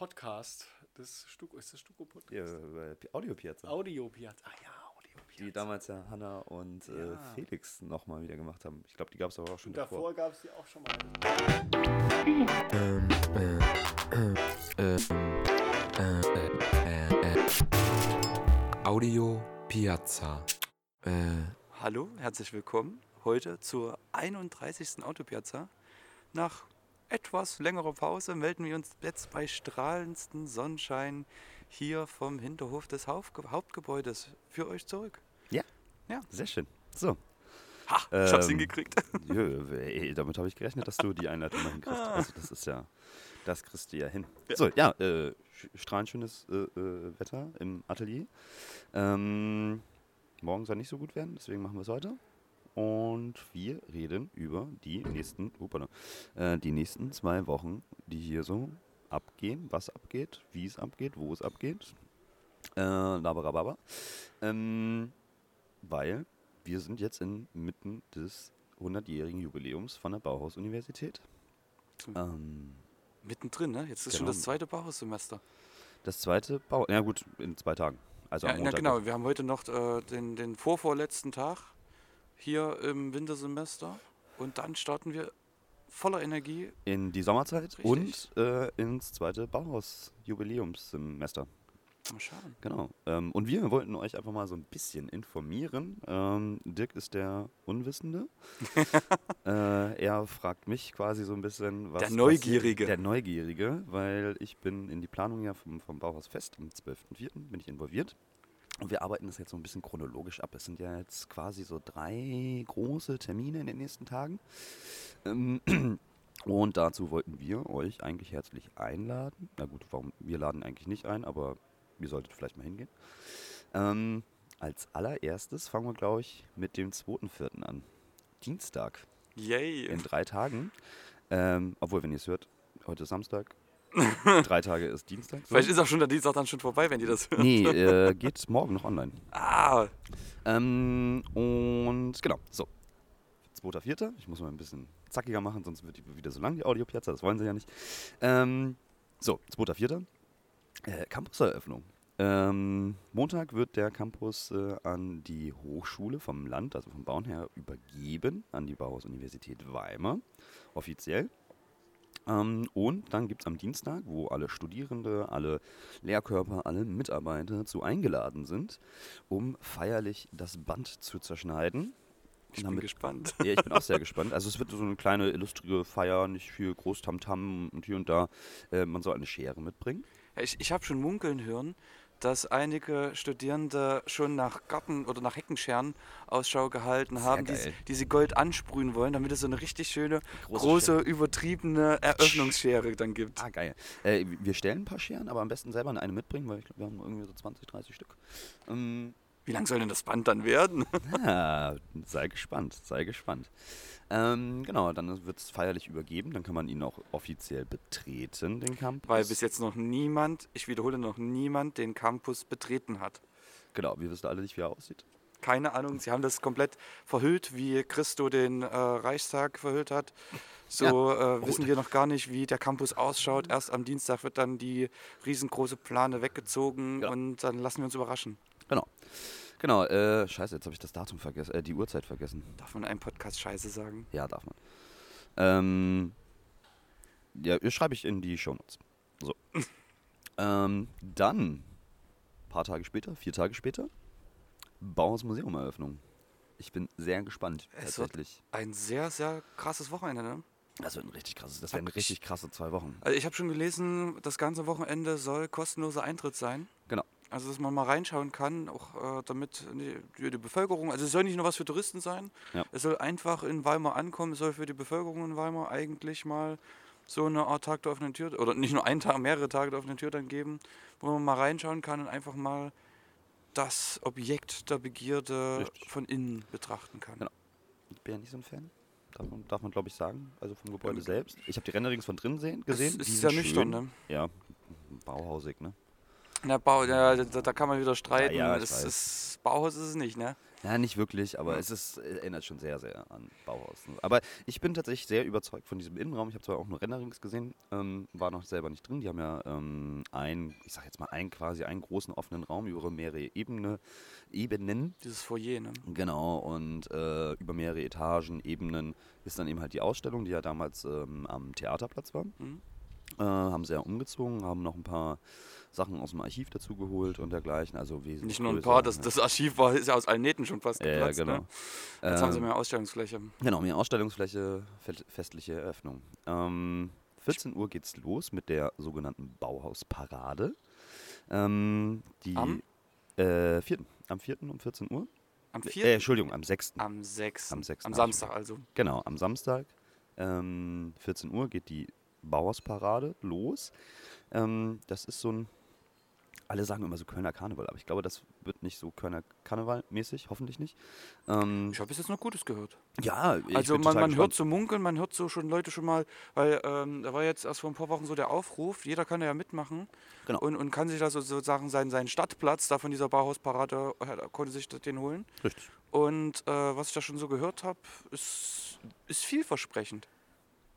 Podcast des Stuko. Ist das Stuko Podcast? Ja, äh, Audio Piazza. Audio Piazza. Ah ja, Audio Piazza. Die damals ja Hanna und äh, Ja. Felix nochmal wieder gemacht haben. Ich glaube, die gab es aber auch schon Und davor. davor gab es die auch schon mal. Ähm, äh, äh, äh, äh, äh. Audio Piazza. Äh, Hallo, herzlich willkommen heute zur 31. Autopiazza. Nach etwas längerer Pause melden wir uns jetzt bei strahlendsten Sonnenschein hier vom Hinterhof des Hauptge Hauptgebäudes für euch zurück. Sehr schön. So, Ha, ich hab's Ähm, hingekriegt. Jö, ey, damit habe ich gerechnet, dass du die Einleitung mal hinkriegst. Also das ist ja, das kriegst du ja hin. Ja. So, ja, äh, strahlend schönes äh, äh, Wetter im Atelier. Ähm, morgen soll nicht so gut werden, deswegen machen wir es heute. Und wir reden über die nächsten, upala, äh, die nächsten zwei Wochen, die hier so abgehen, was abgeht, wie es abgeht, wo es abgeht. Äh, laberababa. Ähm, weil wir sind jetzt inmitten des 100-jährigen Jubiläums von der Bauhaus-Universität. Hm. Ähm, Mittendrin, ne? Jetzt ist schon genau. das zweite Bauhaussemester. das zweite Bau... Ja gut, in zwei Tagen. Also Ja, am ja, Montag. genau. Wir haben heute noch äh, den, den vorvorletzten Tag hier im Wintersemester. Und dann starten wir voller Energie. In die Sommerzeit Richtig. und äh, ins zweite Bauhaus-Jubiläumssemester. Mal schauen. Genau. Ähm, und wir wollten euch einfach mal so ein bisschen informieren. Ähm, Dirk ist der Unwissende. äh, er fragt mich quasi so ein bisschen, was. Der passiert- Neugierige. Der Neugierige, weil ich bin in die Planung ja vom, vom Bauhaus fest. Am 12.04. bin ich involviert. Und wir arbeiten das jetzt so ein bisschen chronologisch ab. Es sind ja jetzt quasi so drei große Termine in den nächsten Tagen. Ähm, und dazu wollten wir euch eigentlich herzlich einladen. Na gut, warum? Wir laden eigentlich nicht ein, aber ihr solltet vielleicht mal hingehen. Ähm, als allererstes fangen wir, glaube ich, mit dem 2.4. an. Dienstag. Yay. In drei Tagen. Ähm, obwohl, wenn ihr es hört, heute ist Samstag. drei Tage ist Dienstag. Vielleicht ist auch schon der Dienstag dann schon vorbei, wenn ihr das hört. Nee, äh, geht morgen noch online. Ah, Ähm, und genau, so. 2.4. Ich muss mal ein bisschen zackiger machen, sonst wird die wieder so lang, die Audiopiazza. Das wollen sie ja nicht. Ähm, so, 2.4. Äh, Campuseröffnung. Ähm, Montag wird der Campus äh, an die Hochschule vom Land, also vom Bauen her, übergeben, an die Bauhaus-Universität Weimar, offiziell. Ähm, und dann gibt es am Dienstag, wo alle Studierende, alle Lehrkörper, alle Mitarbeiter zu eingeladen sind, um feierlich das Band zu zerschneiden. ich bin Damit- gespannt. Ja, ich bin auch sehr gespannt. Also es wird so eine kleine illustre Feier, nicht viel groß Tamtam und hier und da. Äh, man soll eine Schere mitbringen. Ich, ich habe schon munkeln hören, dass einige Studierende schon nach Garten- oder nach Heckenscheren Ausschau gehalten haben, die, die sie Gold ansprühen wollen, damit es so eine richtig schöne, Große große, übertriebene Eröffnungsschere dann gibt. Ah, geil. Äh, wir stellen ein paar Scheren, aber am besten selber eine mitbringen, weil ich glaube, wir haben irgendwie so 20, 30 Stück. Ähm, Wie lang soll denn das Band dann werden? ja, sei gespannt, sei gespannt. Ähm, genau, dann wird es feierlich übergeben, dann kann man ihn auch offiziell betreten, den Campus. Weil bis jetzt noch niemand, ich wiederhole, noch niemand den Campus betreten hat. Genau, wir wissen alle nicht, wie er aussieht. Keine Ahnung, sie haben das komplett verhüllt, wie Christo den äh, Reichstag verhüllt hat. So äh, wissen wir noch gar nicht, wie der Campus ausschaut. Erst am Dienstag wird dann die riesengroße Plane weggezogen Ja. und dann lassen wir uns überraschen. Genau. Genau, äh, scheiße, jetzt habe ich das Datum vergessen, äh, die Uhrzeit vergessen. Darf man in einem Podcast Scheiße sagen? Ja, darf man. Ähm, ja, schreibe ich in die Shownotes. So. ähm, dann, ein paar Tage später, vier Tage später, Bauhaus Museum Eröffnung. Ich bin sehr gespannt, Es wird- tatsächlich. Ein sehr, sehr krasses Wochenende, ne? Das wird ein richtig krasses, das werden richtig krasse zwei Wochen. Also ich habe schon gelesen, das ganze Wochenende soll kostenloser Eintritt sein. Genau. Also dass man mal reinschauen kann, auch äh, damit die, die Bevölkerung, also es soll nicht nur was für Touristen sein, Ja. es soll einfach in Weimar ankommen, es soll für die Bevölkerung in Weimar eigentlich mal so eine Art Tag der offenen Tür, oder nicht nur einen Tag, mehrere Tage der offenen Tür dann geben, wo man mal reinschauen kann und einfach mal das Objekt der Begierde Richtig. von innen betrachten kann. Genau. Ich bin ja nicht so ein Fan. Darf man, darf man glaube ich, sagen. Also vom Gebäude Ähm, selbst. Ich habe die Renderings von drin sehen, Es gesehen. ist die sehr sind nüchtern, schön. ne? Ja, bauhausig, ne? Na, Bau, ja, da, da kann man wieder streiten. Ja, ja, das, das Bauhaus ist es nicht, ne? Ja, nicht wirklich, aber es ist, äh, erinnert schon sehr, sehr an Bauhaus. Aber ich bin tatsächlich sehr überzeugt von diesem Innenraum. Ich habe zwar auch nur Renderings gesehen, ähm, war noch selber nicht drin. Die haben ja ähm, ein, ich sag jetzt mal, ein quasi einen großen offenen Raum über mehrere Ebene, Ebenen. Dieses Foyer, ne? Genau, und äh, über mehrere Etagen, Ebenen ist dann eben halt die Ausstellung, die ja damals ähm, am Theaterplatz war. Mhm. Äh, haben sie ja umgezogen, haben noch ein paar Sachen aus dem Archiv dazu geholt und dergleichen. Also wesentlich Nicht nur ein paar, das, ne? das Archiv war, ist ja aus allen Nähten schon fast Ja, ja, geplatzt. genau. Ne? Jetzt haben sie Ähm, mehr Ausstellungsfläche. Genau, mehr Ausstellungsfläche, fe- festliche Eröffnung. Ähm, 14 Uhr geht's los mit der sogenannten Bauhausparade. Ähm, die Am? Äh, 4. Am 4. um 14 Uhr. Am Äh, 4. Entschuldigung, am 6. am 6. am 6. Am Samstag also. Genau, am Samstag, ähm, 14 Uhr, geht die Bauhausparade los. Ähm, das ist so ein, alle sagen immer so Kölner Karneval, aber ich glaube, das wird nicht so Kölner Karneval-mäßig, hoffentlich nicht. Ähm, Ich habe bis jetzt noch Gutes gehört. ja, ich Also man, man hört so munkeln, man hört so schon Leute schon mal, weil ähm, da war jetzt erst vor ein paar Wochen so der Aufruf, jeder kann da ja mitmachen Genau. und, und kann sich da so, sozusagen seinen, seinen Stadtplatz da von dieser Bauhausparade, äh, konnte sich den holen. Richtig. Und äh, was ich da schon so gehört habe, ist, ist vielversprechend.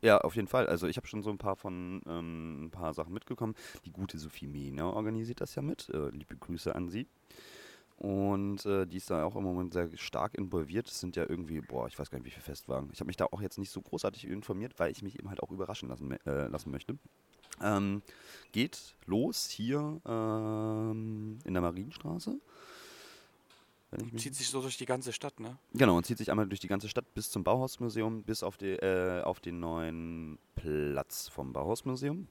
Ja, auf jeden Fall. Also ich habe schon so ein paar von ähm, ein paar Sachen mitgekommen. Die gute Sophie Mehner organisiert das ja mit. Äh, liebe Grüße an sie. Und äh, die ist da auch im Moment sehr stark involviert. Es sind ja irgendwie, boah, ich weiß gar nicht, wie viele Festwagen. Ich habe mich da auch jetzt nicht so großartig informiert, weil ich mich eben halt auch überraschen lassen, äh, lassen möchte. Ähm, geht los hier ähm, in der Marienstraße. Wenn ich mich Zieht sich so durch die ganze Stadt, ne? Genau, und zieht sich einmal durch die ganze Stadt bis zum Bauhausmuseum, bis auf, die, äh, auf den neuen Platz vom Bauhausmuseum.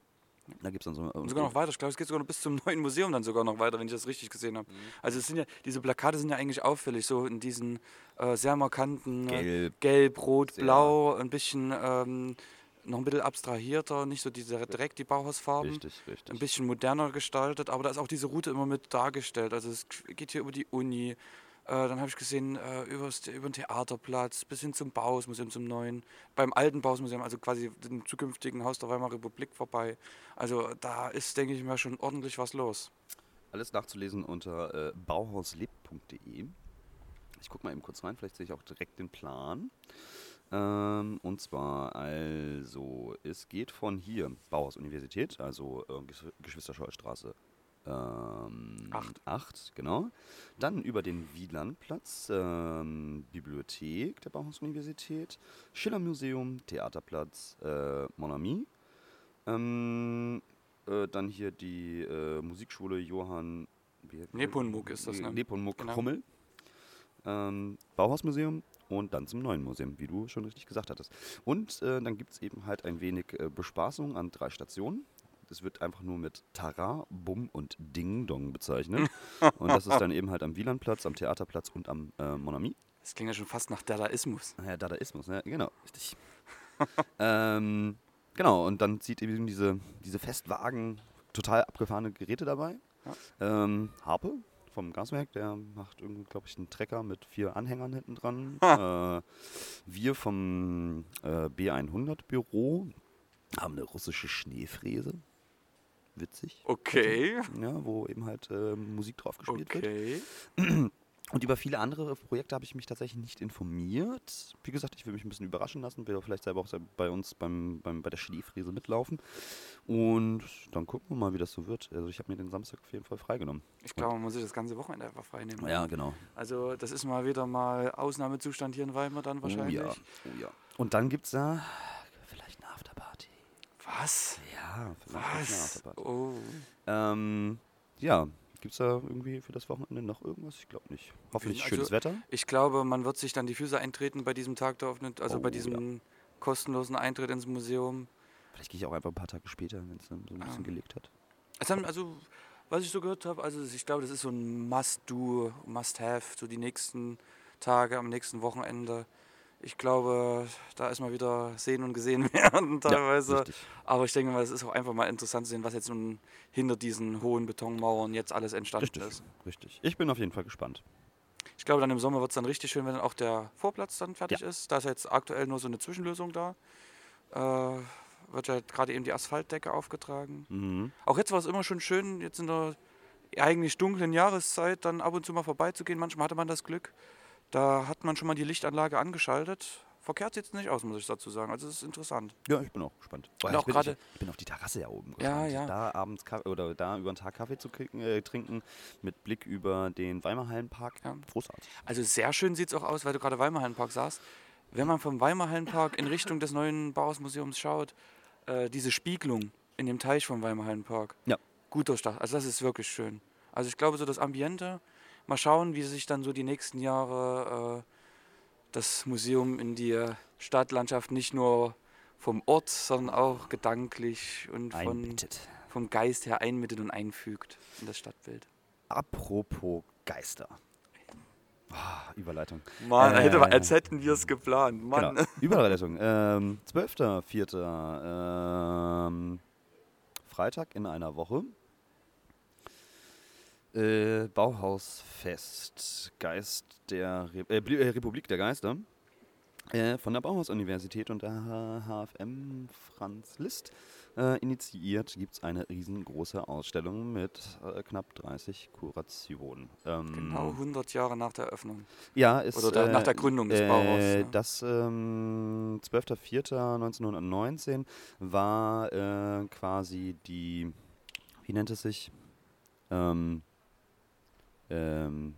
Da gibt es dann so. Und sogar noch weiter. Ich glaube, es geht sogar noch bis zum neuen Museum dann sogar noch weiter, wenn ich das richtig gesehen habe. Also es sind ja, diese Plakate sind ja eigentlich auffällig, so in diesen äh, sehr markanten äh, Gelb. Gelb, Rot, Sehr. Blau, ein bisschen ähm, noch ein bisschen abstrahierter, nicht so diese direkt die Bauhausfarben. Richtig, Ein richtig. bisschen moderner gestaltet, aber da ist auch diese Route immer mit dargestellt. Also es geht hier über die Uni, dann habe ich gesehen, äh, über den Theaterplatz bis hin zum Bauhausmuseum, zum neuen, beim alten Bauhausmuseum, also quasi dem zukünftigen Haus der Weimarer Republik vorbei. Also da ist, denke ich mal, schon ordentlich was los. Alles nachzulesen unter äh, bauhauslebt.de. Ich gucke mal eben kurz rein, vielleicht sehe ich auch direkt den Plan. Ähm, und zwar, also, es geht von hier, Bauhaus Universität, also äh, Gesch- Geschwister-Scholl-Straße ähm, Acht. 8, genau. Dann über den Wielandplatz, ähm, Bibliothek der Bauhaus-Universität, Schiller-Museum, Theaterplatz, äh, Monami. Ähm, äh, dann hier die äh, Musikschule Johann Nepomuk ist das, ne? Nepomuk Genau. Krummel. Ähm, Bauhausmuseum und dann zum neuen Museum, wie du schon richtig gesagt hattest. Und äh, dann gibt es eben halt ein wenig äh, Bespaßung an drei Stationen. Das wird einfach nur mit Tara, Bum und Ding Dong bezeichnet. und das ist dann eben halt am Wielandplatz, am Theaterplatz und am äh, Monami. Das klingt ja schon fast nach Dadaismus. Ja, Dadaismus, ne? genau, richtig. ähm, genau, und dann zieht eben diese, diese Festwagen total abgefahrene Geräte dabei. Ähm, Harpe vom Gaswerk, der macht irgendwie, glaube ich, einen Trecker mit vier Anhängern hinten dran. äh, wir vom äh, B100 Büro haben eine russische Schneefräse. Witzig. Okay, Ja, wo eben halt äh, Musik drauf gespielt wird. okay. Und über viele andere Projekte habe ich mich tatsächlich nicht informiert. Wie gesagt, ich will mich ein bisschen überraschen lassen, will vielleicht selber auch bei uns beim, beim, bei der Schneefräse mitlaufen. Und dann gucken wir mal, wie das so wird. Also ich habe mir den Samstag auf jeden Fall freigenommen. Ich glaube, man muss sich das ganze Wochenende einfach frei nehmen. Ja, genau. Also das ist mal wieder mal Ausnahmezustand hier in Weimar dann wahrscheinlich. Oh ja, oh ja. Und dann gibt es da. Was? Ja, Was? Oh. Ähm, ja, gibt es da irgendwie für das Wochenende noch irgendwas? Ich glaube nicht. Hoffentlich Also- schönes Wetter. Ich glaube, man wird sich dann die Füße eintreten bei diesem Tag der offenen, also Oh, bei diesem kostenlosen Eintritt ins Museum. Vielleicht gehe ich auch einfach ein paar Tage später, wenn es dann so ein bisschen Ah. gelegt hat. Also, also, was ich so gehört habe, also ich glaube, das ist so ein Must-Do, Must-Have, so die nächsten Tage, am nächsten Wochenende. Ich glaube, da ist mal wieder sehen und gesehen werden teilweise. richtig. Aber ich denke mal, es ist auch einfach mal interessant zu sehen, was jetzt nun hinter diesen hohen Betonmauern jetzt alles entstanden Richtig, ist. richtig. Ich bin auf jeden Fall gespannt. Ich glaube, dann im Sommer wird es dann richtig schön, wenn dann auch der Vorplatz dann fertig ist. Da ist jetzt aktuell nur so eine Zwischenlösung da. Äh, wird ja gerade eben die Asphaltdecke aufgetragen. Mhm. Auch jetzt war es immer schon schön, jetzt in der eigentlich dunklen Jahreszeit dann ab und zu mal vorbeizugehen. Manchmal hatte man das Glück. Da hat man schon mal die Lichtanlage angeschaltet. Verkehrt sieht es nicht aus, muss ich dazu sagen. Also es ist interessant. Ja, ich bin auch gespannt. Und ich, auch bin, gerade- ich, ich bin auf die Terrasse ja oben Ja, gespannt. ja. Da abends Kaffee, oder da über den Tag Kaffee zu kriegen, äh, trinken mit Blick über den Weimarhallenpark. Ja. Großartig. Also sehr schön sieht es auch aus, weil du gerade Weimarhallenpark sagst. Wenn man vom Weimarhallenpark in Richtung des neuen Bauhausmuseums schaut, äh, diese Spiegelung in dem Teich vom Weimarhallenpark. Ja. Gut durchdacht. Also das ist wirklich schön. Also ich glaube so das Ambiente. Mal schauen, wie sich dann so die nächsten Jahre äh, das Museum in die Stadtlandschaft nicht nur vom Ort, sondern auch gedanklich und von, vom Geist her einmittet und einfügt in das Stadtbild. Apropos Geister. Ah, Überleitung. Mann, Äh, hätte, als hätten wir es geplant. Mann. Genau. Überleitung. Ähm, 12.04. Ähm, Freitag in einer Woche. Äh, Bauhausfest. Geist der Re äh, äh, Republik der Geister. Äh, von der Bauhaus-Universität und der HFM Franz Liszt äh, initiiert gibt es eine riesengroße Ausstellung mit äh, knapp 30 Kurationen. Ähm, Genau 100 Jahre nach der Eröffnung. ja, ist, Oder nach der Gründung des Bauhauses, Äh, ne? Das ähm, 12.04.1919 war quasi die, wie nennt es sich? Ähm, ähm,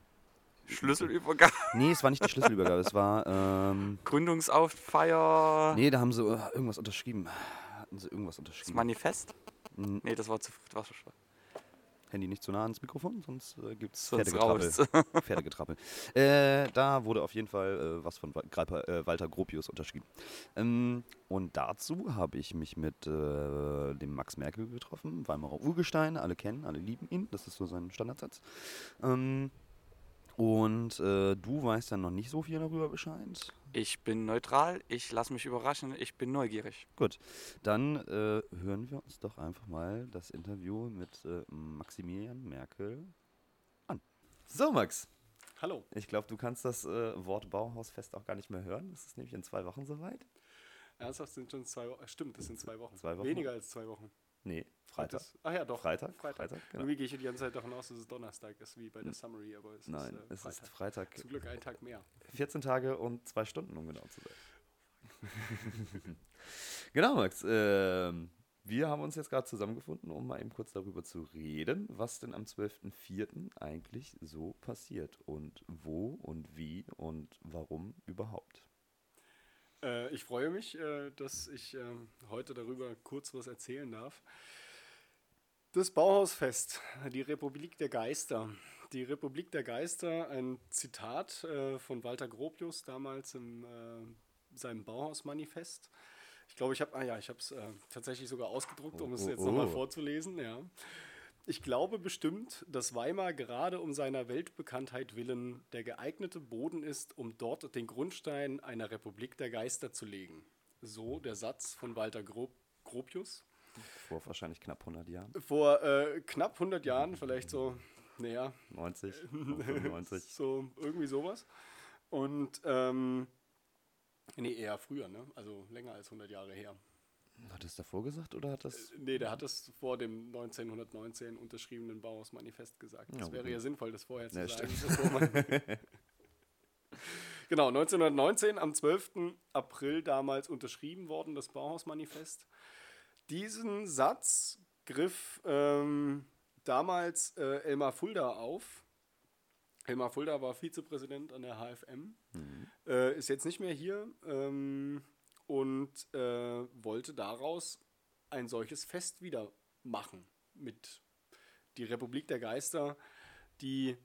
Schlüsselübergabe, nee, es war nicht die Schlüsselübergabe, es war, ähm, Gründungsauffeier, nee, da haben sie äh, irgendwas unterschrieben. Hatten sie irgendwas das unterschrieben? Manifest? N- Nee, das war zu das war schwach. Handy nicht zu nah ans Mikrofon, sonst äh, gibt es Pferdegetrappel. Pferdegetrappel. Äh, da wurde auf jeden Fall äh, was von Wa- Greiper, äh, Walter Gropius unterschrieben. Ähm, und dazu habe ich mich mit äh, dem Max Merkel getroffen, Weimarer Urgestein. Alle kennen, alle lieben ihn. Das ist so sein Standardsatz. Ähm, und äh, du weißt dann noch nicht so viel darüber Bescheid. Ich bin neutral, ich lasse mich überraschen, ich bin neugierig. Gut, dann äh, hören wir uns doch einfach mal das Interview mit äh, Maximilian Merkel an. So, Max. Hallo. Ich glaube, du kannst das äh, Wort Bauhausfest auch gar nicht mehr hören. Es ist nämlich in zwei Wochen soweit. Ernsthaft sind schon zwei Wochen. Stimmt, das sind zwei Wochen. Zwei Wochen? Weniger als zwei Wochen. Nee, Freitag. Das, ach ja, doch. Freitag? Freitag. Freitag, genau. Irgendwie gehe ich die ganze Zeit davon aus, dass es Donnerstag ist, wie bei der Summary, aber es Nein, ist, äh, es Freitag. ist Freitag. Zum Glück einen Tag mehr. 14 Tage und zwei Stunden, um genau zu sein. genau, Max. Ähm, wir haben uns jetzt gerade zusammengefunden, um mal eben kurz darüber zu reden, was denn am 12.04. eigentlich so passiert und wo und wie und warum überhaupt. Äh, ich freue mich, äh, dass ich ähm, heute darüber kurz was erzählen darf. Das Bauhausfest, die Republik der Geister. Die Republik der Geister, ein Zitat äh, von Walter Gropius damals in äh, seinem Bauhausmanifest. Ich glaube, ich habe, ah ja, ich habe es äh, tatsächlich sogar ausgedruckt, um es Oh, jetzt oh, nochmal oh. vorzulesen. Ja. Ich glaube bestimmt, dass Weimar gerade um seiner Weltbekanntheit willen der geeignete Boden ist, um dort den Grundstein einer Republik der Geister zu legen. So der Satz von Walter Gro Gropius. Vor wahrscheinlich knapp 100 Jahren. Vor äh, knapp 100 Jahren, vielleicht so, naja, 90, 95. so irgendwie sowas. Und, ähm, nee, eher früher, ne? Also länger als 100 Jahre her. Hat es davor gesagt oder hat das. Nee, der hat es vor dem 1919 unterschriebenen Bauhausmanifest gesagt. Ja, Das wäre gut. ja sinnvoll, das vorher zu Ja, sagen. genau, 1919, am 12. April damals unterschrieben worden, das Bauhausmanifest. Diesen Satz griff ähm, damals äh, Elmar Fulda auf. Elmar Fulda war Vizepräsident an der HFM, äh, ist jetzt nicht mehr hier ähm, und äh, wollte daraus ein solches Fest wieder machen mit die Republik der Geister, die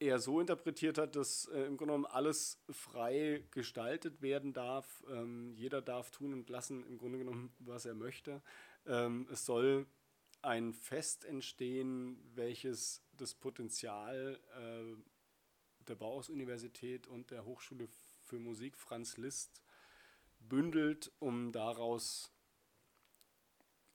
er so interpretiert hat, dass äh, im Grunde genommen alles frei gestaltet werden darf. Ähm, jeder darf tun und lassen, im Grunde genommen, was er möchte. Ähm, es soll ein Fest entstehen, welches das Potenzial äh, der Bauhaus-Universität und der Hochschule für Musik Franz Liszt bündelt, um daraus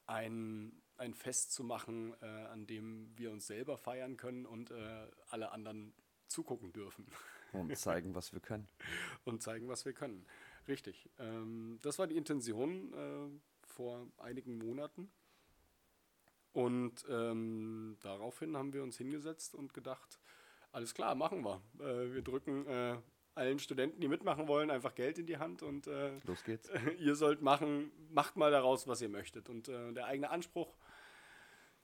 ein, ein Fest zu machen, äh, an dem wir uns selber feiern können und äh, alle anderen zugucken dürfen Und zeigen, was wir können. und zeigen, was wir können. Richtig. Ähm, das war die Intention äh, vor einigen Monaten. Und ähm, daraufhin haben wir uns hingesetzt und gedacht, alles klar, machen wir. Äh, wir drücken äh, allen Studenten, die mitmachen wollen, einfach Geld in die Hand und äh, Los geht's. ihr sollt machen, macht mal daraus, was ihr möchtet. Und äh, der eigene Anspruch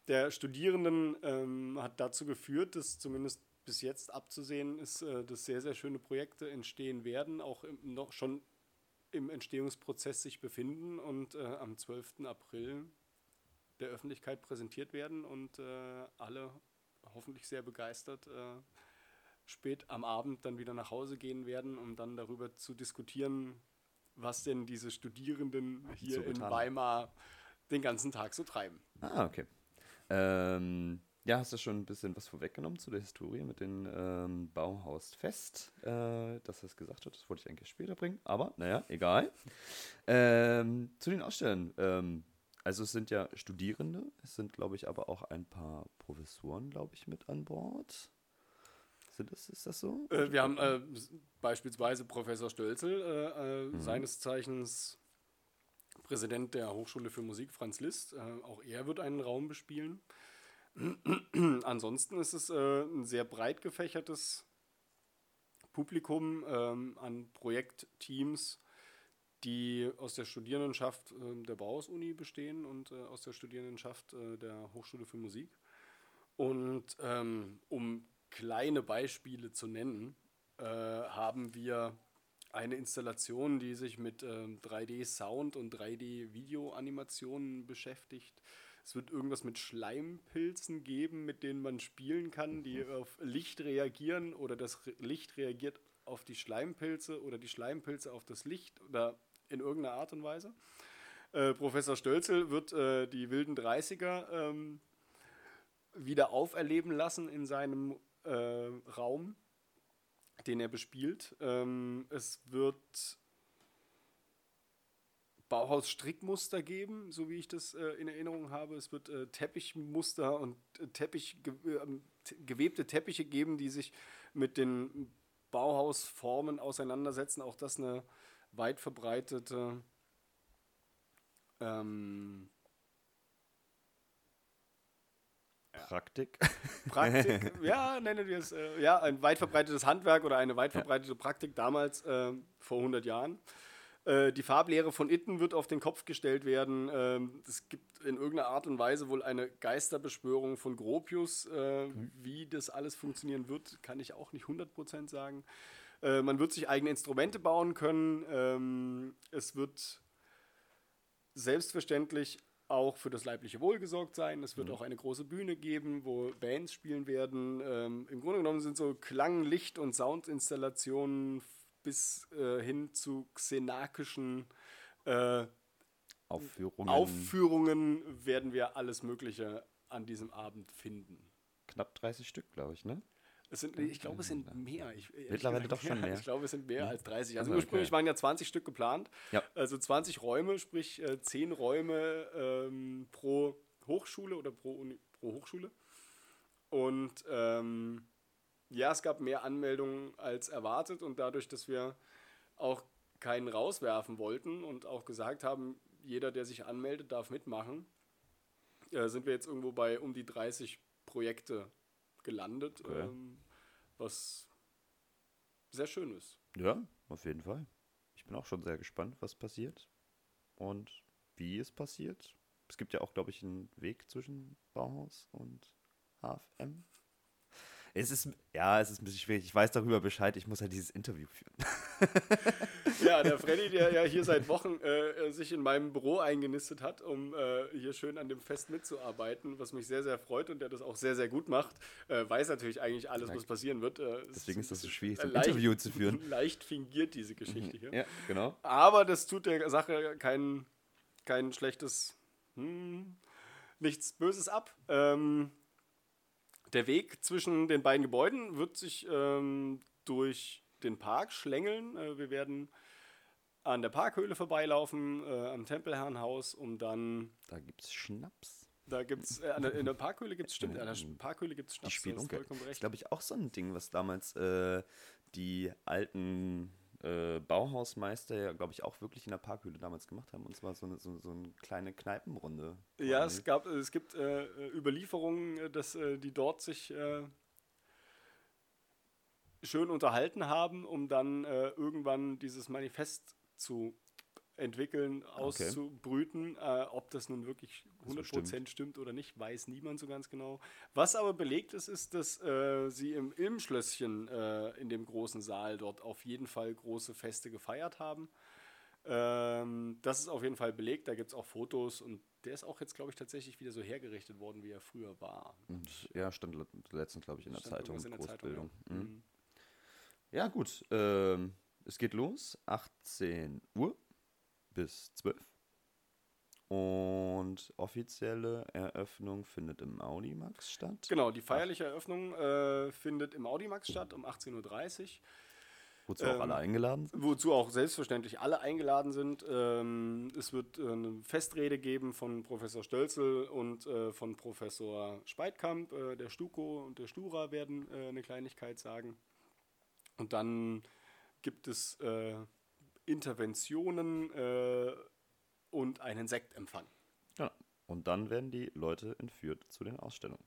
der Studierenden ähm, hat dazu geführt, dass zumindest bis jetzt abzusehen ist, äh, dass sehr, sehr schöne Projekte entstehen werden, auch im, noch schon im Entstehungsprozess sich befinden und äh, am 12. April der Öffentlichkeit präsentiert werden und äh, alle hoffentlich sehr begeistert äh, spät am Abend dann wieder nach Hause gehen werden, um dann darüber zu diskutieren, was denn diese Studierenden hier So in. Weimar den ganzen Tag so treiben. Ah, okay. Ähm, ja, hast du schon ein bisschen was vorweggenommen zu der Historie mit dem ähm, Bauhausfest, äh, dass er es gesagt hat. Das wollte ich eigentlich später bringen, aber naja, egal. Ähm, zu den Ausstellern. Ähm, also es sind ja Studierende, es sind, glaube ich, aber auch ein paar Professoren, glaube ich, mit an Bord. Sind das, ist das so? Äh, wir haben äh, beispielsweise Professor Stölzel, äh, äh, seines Zeichens Präsident der Hochschule für Musik, Franz Liszt. Äh, auch er wird einen Raum bespielen. Ansonsten ist es ein sehr breit gefächertes Publikum ähm, an Projektteams, die aus der Studierendenschaft äh, der Bauhaus-Uni bestehen und äh, aus der Studierendenschaft äh, der Hochschule für Musik. Und ähm, um kleine Beispiele zu nennen, äh, haben wir eine Installation, die sich mit ähm, 3D-Sound und 3D-Video-Animationen beschäftigt. Es wird irgendwas mit Schleimpilzen geben, mit denen man spielen kann, die auf Licht reagieren oder das Re- Licht reagiert auf die Schleimpilze oder die Schleimpilze auf das Licht oder in irgendeiner Art und Weise. Äh, Professor Stölzel wird äh, die wilden 30er ähm, wieder auferleben lassen in seinem äh, Raum, den er bespielt. Ähm, es wird Bauhaus-Strickmuster geben, so wie ich das äh, in Erinnerung habe. Es wird äh, Teppichmuster und äh, Teppich, ähm, te- gewebte Teppiche geben, die sich mit den Bauhausformen auseinandersetzen. Auch das eine weit verbreitete ähm, Praktik. Praktik, ja, nenne wir es, äh, ja, ein weit verbreitetes Handwerk oder eine weit verbreitete Praktik damals, ähm, vor 100 Jahren. Äh, die Farblehre von Itten wird auf den Kopf gestellt werden. Ähm, es gibt in irgendeiner Art und Weise wohl eine Geisterbeschwörung von Gropius. Äh, Wie das alles funktionieren wird, kann ich auch nicht 100% sagen. Äh, man wird sich eigene Instrumente bauen können. Ähm, es wird selbstverständlich auch für das leibliche Wohl gesorgt sein. Es wird auch eine große Bühne geben, wo Bands spielen werden. Ähm, Im Grunde genommen sind so Klang-, Licht- und Soundinstallationen bis äh, hin zu xenakischen äh, Aufführungen. Aufführungen werden wir alles Mögliche an diesem Abend finden. Knapp 30 Stück, glaube ich, ne? Es sind, ich glaube, es sind mehr. Ich, Mittlerweile doch schon mehr. Ich glaube, es sind mehr als 30. Also Also, ursprünglich okay. waren ja 20 Stück geplant. Ja. Also 20 Räume, sprich äh, 10 Räume ähm, pro Hochschule oder pro, Uni, pro Hochschule. Und ähm, ja, es gab mehr Anmeldungen als erwartet und dadurch, dass wir auch keinen rauswerfen wollten und auch gesagt haben, jeder, der sich anmeldet, darf mitmachen, äh, sind wir jetzt irgendwo bei um die 30 Projekte gelandet, Okay. ähm, was sehr schön ist. Ja, auf jeden Fall. Ich bin auch schon sehr gespannt, was passiert und wie es passiert. Es gibt ja auch, glaube ich, einen Weg zwischen Bauhaus und HFM. Es ist, ja, es ist ein bisschen schwierig. Ich weiß darüber Bescheid. Ich muss halt dieses Interview führen. Ja, der Freddy, der ja hier seit Wochen äh, sich in meinem Büro eingenistet hat, um äh, hier schön an dem Fest mitzuarbeiten, was mich sehr, sehr freut und der das auch sehr, sehr gut macht, äh, weiß natürlich eigentlich alles, was passieren wird. Äh, es Deswegen ist das so schwierig, so ein leicht- Interview zu führen. Leicht fingiert diese Geschichte hier. Ja, genau. Aber das tut der Sache kein, kein schlechtes, hm, nichts Böses ab. Ähm, der Weg zwischen den beiden Gebäuden wird sich ähm, durch den Park schlängeln. Äh, wir werden an der Parkhöhle vorbeilaufen, äh, am Tempelherrenhaus, um dann, Da gibt es Schnaps. da gibt's, äh, der, in der Parkhöhle gibt es, stimmt, an der Parkhöhle gibt es Die Schnaps, spielen das ist glaube ich, auch so ein Ding, was damals äh, die alten äh, Bauhausmeister ja, glaube ich, auch wirklich in der Parkhöhle damals gemacht haben. Und zwar so eine, so, so eine kleine Kneipenrunde. Ja, es, gab, es gibt äh, Überlieferungen, dass äh, die dort sich äh, schön unterhalten haben, um dann äh, irgendwann dieses Manifest zu entwickeln, Okay. auszubrüten. Äh, ob das nun wirklich So 100% stimmt. oder nicht, weiß niemand so ganz genau. Was aber belegt ist, ist, dass äh, sie im Ilmschlösschen äh, in dem großen Saal dort auf jeden Fall große Feste gefeiert haben. Ähm, das ist auf jeden Fall belegt, da gibt es auch Fotos und der ist auch jetzt, glaube ich, tatsächlich wieder so hergerichtet worden, wie er früher war. Ja, stand le- letztens, glaube ich, in der Zeitung. in der Zeitung, Großbildung. ja. Mhm. Ja, gut. Ähm, es geht los, 18 Uhr bis 12. Und offizielle Eröffnung findet im Audimax statt. Genau, die feierliche Eröffnung äh, findet im Audimax statt um 18.30 Uhr. Wozu auch ähm, alle eingeladen sind. Wozu auch selbstverständlich alle eingeladen sind. Ähm, es wird äh, eine Festrede geben von Professor Stölzel und äh, von Professor Speitkamp. Äh, der Stuko und der Stura werden äh, eine Kleinigkeit sagen. Und dann gibt es äh, Interventionen äh, und einen Sektempfang. Ja. Und dann werden die Leute entführt zu den Ausstellungen.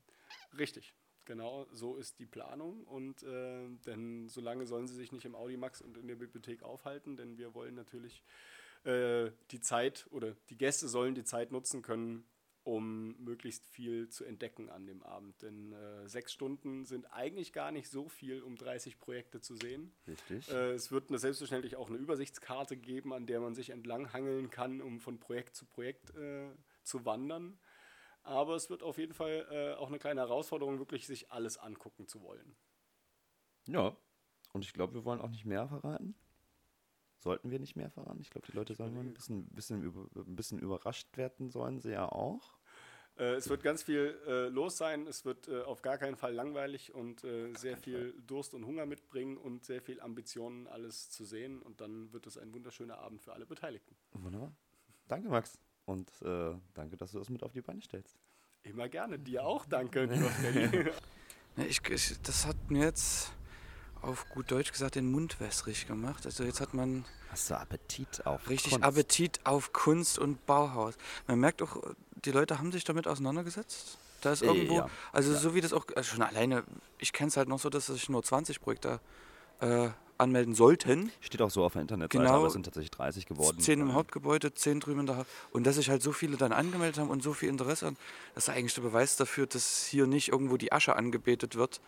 Richtig, genau so ist die Planung. Und äh, denn solange sollen sie sich nicht im Audimax und in der Bibliothek aufhalten, denn wir wollen natürlich äh, die Zeit oder die Gäste sollen die Zeit nutzen können, um möglichst viel zu entdecken an dem Abend. Denn äh, sechs Stunden sind eigentlich gar nicht so viel, um 30 Projekte zu sehen. Richtig. Äh, es wird eine, selbstverständlich auch eine Übersichtskarte geben, an der man sich entlanghangeln kann, um von Projekt zu Projekt äh, zu wandern. Aber es wird auf jeden Fall äh, auch eine kleine Herausforderung, wirklich sich alles angucken zu wollen. ja. Und ich glaube, wir wollen auch nicht mehr verraten. Sollten wir nicht mehr verraten? Ich glaube, die Leute sollen ein bisschen, bisschen, über, ein bisschen überrascht werden, sollen sie ja auch. Äh, es wird ganz viel äh, los sein. Es wird äh, auf gar keinen Fall langweilig und äh, sehr viel Durst und Hunger mitbringen und sehr viel Ambitionen, alles zu sehen. Und dann wird es ein wunderschöner Abend für alle Beteiligten. Wunderbar. Danke, Max. Und äh, danke, dass du das mit auf die Beine stellst. Immer gerne. Dir auch danke, ich, ich, das hat mir jetzt auf gut Deutsch gesagt den Mund wässrig gemacht. Also jetzt hat man Hast du Appetit auf richtig Kunst? Appetit auf Kunst und Bauhaus. Man merkt auch, die Leute haben sich damit auseinandergesetzt. Da ist Äh, irgendwo, ja. also Ja. so wie das auch, also schon alleine, ich kenne es halt noch so, dass sich nur 20 Projekte äh, anmelden sollten. Steht auch so auf der Internetseite, Genau. aber es sind tatsächlich 30 geworden. Zehn im Ähm, Hauptgebäude, zehn drüben in der ha Und dass sich halt so viele dann angemeldet haben und so viel Interesse an, das ist eigentlich der Beweis dafür, dass hier nicht irgendwo die Asche angebetet wird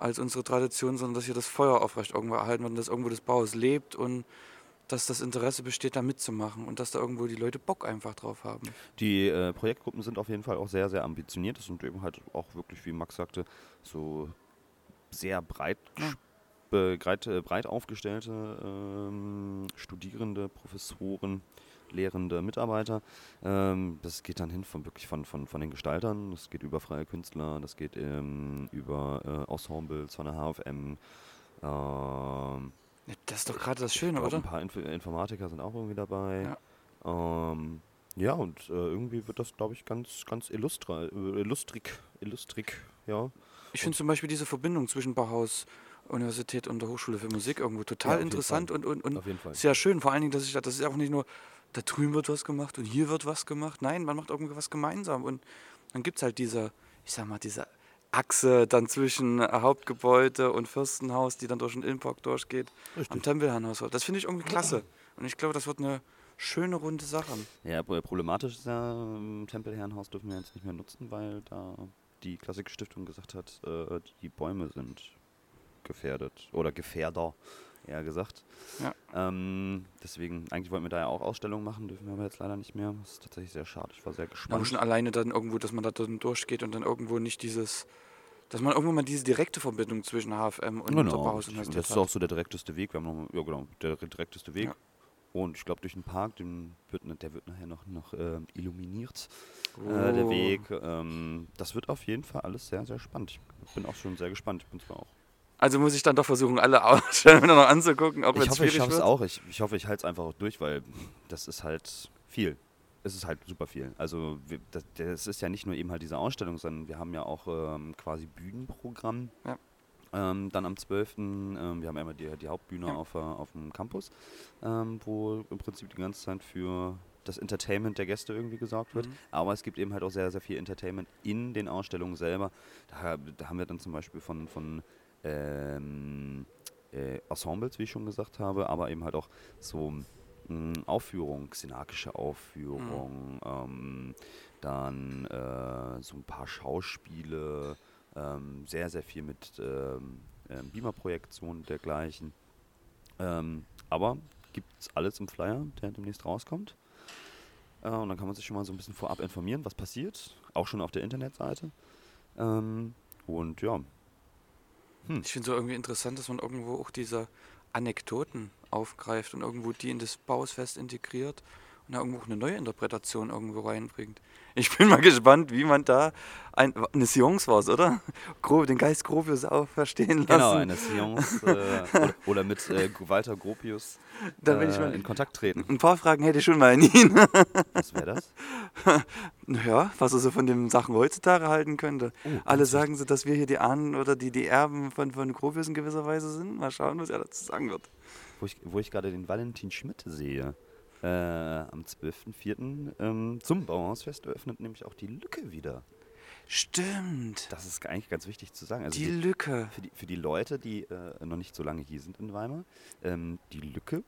als unsere Tradition, sondern dass hier das Feuer aufrecht irgendwo erhalten wird und dass irgendwo das Bauhaus lebt und dass das Interesse besteht, da mitzumachen und dass da irgendwo die Leute Bock einfach drauf haben. Die äh, Projektgruppen sind auf jeden Fall auch sehr, sehr ambitioniert. Das sind eben halt auch wirklich, wie Max sagte, so sehr breit, Ja. breit, äh, breit aufgestellte ähm, Studierende, Professoren, lehrende Mitarbeiter. Ähm, das geht dann hin von wirklich von, von, von den Gestaltern, das geht über freie Künstler, das geht ähm, über äh, Ensembles von der HFM. Ähm, Ja, das ist doch gerade das Schöne, oder? Ein paar Inf Informatiker sind auch irgendwie dabei. Ja. Ja, ähm, ja und äh, irgendwie wird das, glaube ich, ganz, ganz illustra, äh, illustrik, illustrik, ja. Ich finde zum Beispiel diese Verbindung zwischen Bauhaus, Universität und der Hochschule für Musik irgendwo Ja, total jeden interessant und, und, und sehr schön. Vor allen Dingen, dass ich das ist ja auch nicht nur, da drüben wird was gemacht und hier wird was gemacht. Nein, man macht irgendwie was gemeinsam. Und dann gibt es halt diese, ich sag mal, diese Achse dann zwischen Hauptgebäude und Fürstenhaus, die dann durch den Innenpark durchgeht, am Richtig. Tempelherrenhaus. Das finde ich irgendwie klasse. Und ich glaube, das wird eine schöne runde Sache. Ja, pro- problematisch ist ja, ähm, Tempelherrenhaus dürfen wir jetzt nicht mehr nutzen, weil da die Klassikstiftung gesagt hat, äh, die Bäume sind gefährdet oder Gefährder, eher gesagt. Ja. Ähm, deswegen, eigentlich wollten wir da ja auch Ausstellungen machen, dürfen wir aber jetzt leider nicht mehr. Das ist tatsächlich sehr schade. Ich war sehr Aber gespannt. schon alleine dann irgendwo, dass man da dann durchgeht und dann irgendwo nicht dieses, dass man irgendwo mal diese direkte Verbindung zwischen HFM und Genau, Bauhaus. Und das ist auch so der direkteste Weg. Wir haben noch, ja genau, der direkteste Weg. Ja. Und ich glaube, durch den Park, den wird, ne- der wird nachher noch, noch ähm, illuminiert, äh, der Oh. Weg. Ähm, das wird auf jeden Fall alles sehr, sehr spannend. Ich bin auch schon sehr gespannt. Ich bin zwar auch. Also muss ich dann doch versuchen, alle Ausstellungen noch anzugucken, auch wenn Ich es hoffe, ich schwierig schaffe es wird. auch. Ich, ich hoffe, ich halte es einfach auch durch, weil das ist halt viel. Es ist halt super viel. Also wir, das, das ist ja nicht nur eben halt diese Ausstellung, sondern wir haben ja auch ähm, quasi Bühnenprogramm. Ja. Ähm, dann am 12. Ähm, wir haben einmal die, die Hauptbühne Ja. auf, äh, auf dem Campus, ähm, wo im Prinzip die ganze Zeit für das Entertainment der Gäste irgendwie gesorgt wird. Mhm. Aber es gibt eben halt auch sehr, sehr viel Entertainment in den Ausstellungen selber. Da, da haben wir dann zum Beispiel von, von ähm, äh, Ensembles, wie ich schon gesagt habe, aber eben halt auch so mh, Aufführungen, szenakische Aufführungen, ähm, dann äh, so ein paar Schauspiele, ähm, sehr, sehr viel mit ähm, ähm, Beamer-Projektionen und dergleichen. Ähm, aber gibt es alles im Flyer, der demnächst rauskommt. Äh, und dann kann man sich schon mal so ein bisschen vorab informieren, was passiert. Auch schon auf der Internetseite. Ähm, und ja, Ich finde es so irgendwie interessant, dass man irgendwo auch diese Anekdoten aufgreift und irgendwo die in das Bausfest integriert da irgendwo eine neue Interpretation irgendwo reinbringt. Ich bin mal gespannt, wie man da ein, eines Jungs war oder? Den Geist Gropius auch verstehen lassen. genau, eines Jungs äh, oder, oder mit äh, Walter Gropius da bin ich äh, mal in Kontakt treten. ein paar Fragen hätte ich schon mal an ihn. Was wäre das? ja, was er so von den Sachen heutzutage halten könnte. Oh, Alle sagen so, dass wir hier die Ahnen oder die, die Erben von, von Gropius in gewisser Weise sind. Mal schauen, was er dazu sagen wird. wo ich, wo ich gerade den Valentin Schmidt sehe. Äh, am 12.04. Ähm, zum Bauhausfest eröffnet nämlich auch die Lücke wieder. Stimmt. Das ist eigentlich ganz wichtig zu sagen. Also die die, Lücke. für, die, für die Leute, die äh, noch nicht so lange hier sind in Weimar, ähm, die Lücke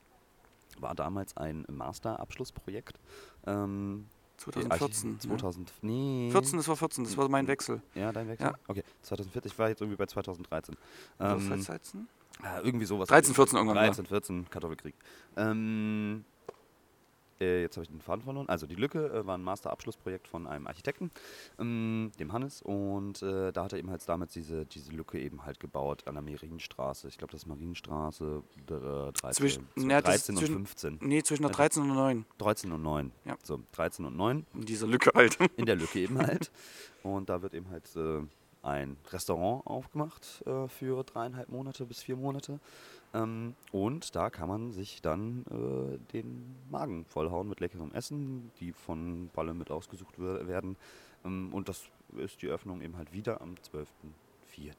war damals ein Masterabschlussprojekt. Ähm, 2014. Archi- 2000, nee. 14, das war 14, das war mein Wechsel. Ja, dein Wechsel? Ja. Okay, 2014, ich war jetzt irgendwie bei 2013. Oder Ähm, 13? Ja, irgendwie sowas. 13, 14 irgendwann mal. 13, 14, Kartoffelkrieg. Ähm, äh, jetzt habe ich den Faden verloren. Also die Lücke äh, war ein Masterabschlussprojekt von einem Architekten, ähm, dem Hannes. Und äh, da hat er eben halt damals diese, diese Lücke eben halt gebaut an der Marienstraße. Ich glaube, das ist Marienstraße äh, 13, Zwischen- so ist 13 und zwischen- 15. Nee, zwischen der Also- 13 und der 9. 13 und 9. Ja. So, 13 und 9 In dieser Lücke halt. in der Lücke eben halt. Und da wird eben halt äh, ein Restaurant aufgemacht äh, für dreieinhalb Monate bis vier Monate. Ähm, und da kann man sich dann äh, den Magen vollhauen mit leckerem Essen, die von Balle mit ausgesucht wer- werden. Ähm, und das ist die Öffnung eben halt wieder am 12.04.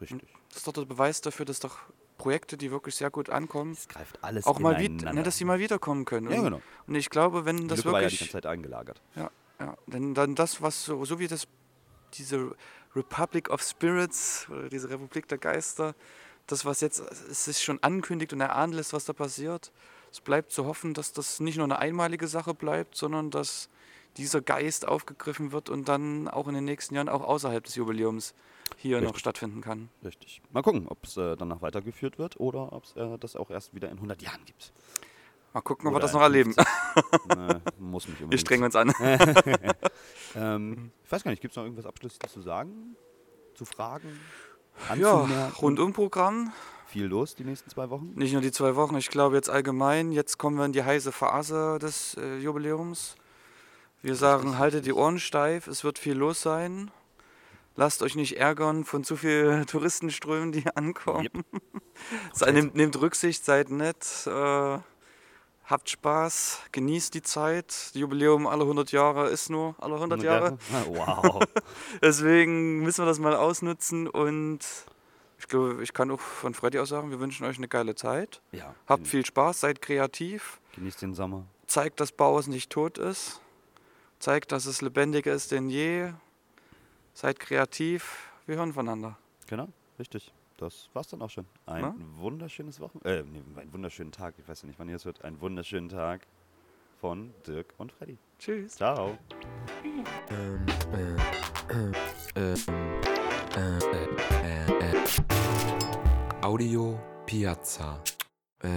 Richtig. Das ist doch der Beweis dafür, dass doch Projekte, die wirklich sehr gut ankommen, Es greift alles auch mal wieder, ne, dass sie mal wiederkommen können. Ja, genau. und ich glaube, wenn Die das Lücke war ja die ganze wirklich, Zeit eingelagert. ja, ja, denn dann das, was so, so wie das, diese Republic of Spirits oder diese Republik der Geister, das, was jetzt, es ist schon ankündigt und erahnen lässt, was da passiert. Es bleibt zu hoffen, dass das nicht nur eine einmalige Sache bleibt, sondern dass dieser Geist aufgegriffen wird und dann auch in den nächsten Jahren auch außerhalb des Jubiläums hier noch Richtig. stattfinden kann. Richtig. Mal gucken, ob es äh, danach weitergeführt wird oder ob es äh, das auch erst wieder in 100 Jahren gibt. Mal gucken, ob wir das noch erleben. 50. Ne, muss mich Wir unbedingt. strengen uns an. Ähm, ich weiß gar nicht, gibt es noch irgendwas Abschließendes zu sagen? Zu fragen? Ja, Anzumerken? Rundumprogramm. Viel los die nächsten zwei Wochen? Nicht nur die zwei Wochen, ich glaube jetzt allgemein. Jetzt kommen wir in die heiße Phase des äh, Jubiläums. Wir sagen, haltet die. Ohren steif, es wird viel los sein. Lasst euch nicht ärgern von zu vielen Touristenströmen, die ankommen. Yep. Seid, nehmt, nehmt Rücksicht, seid nett, äh, habt Spaß, genießt die Zeit. Das Jubiläum alle 100 Jahre ist nur alle 100 Jahre. Ah, Wow. Deswegen müssen wir das mal ausnutzen und ich glaube, ich kann auch von Freddy aus sagen, wir wünschen euch eine geile Zeit. ja. Habt gen- viel Spaß, seid kreativ, Genießt den Sommer. zeigt, dass Bauhaus nicht tot ist, zeigt, dass es lebendiger ist denn je, seid kreativ, wir hören voneinander. Genau, richtig. Das war's dann auch schon. Ein Na? wunderschönes Wochen. Äh, nee, einen wunderschönen Tag. Ich weiß ja nicht, wann ihr es hört. Einen wunderschönen Tag von Dirk und Freddy. Tschüss. Ciao. Ähm, äh, äh, ähm, äh, äh, äh, äh. Audio Piazza. Äh,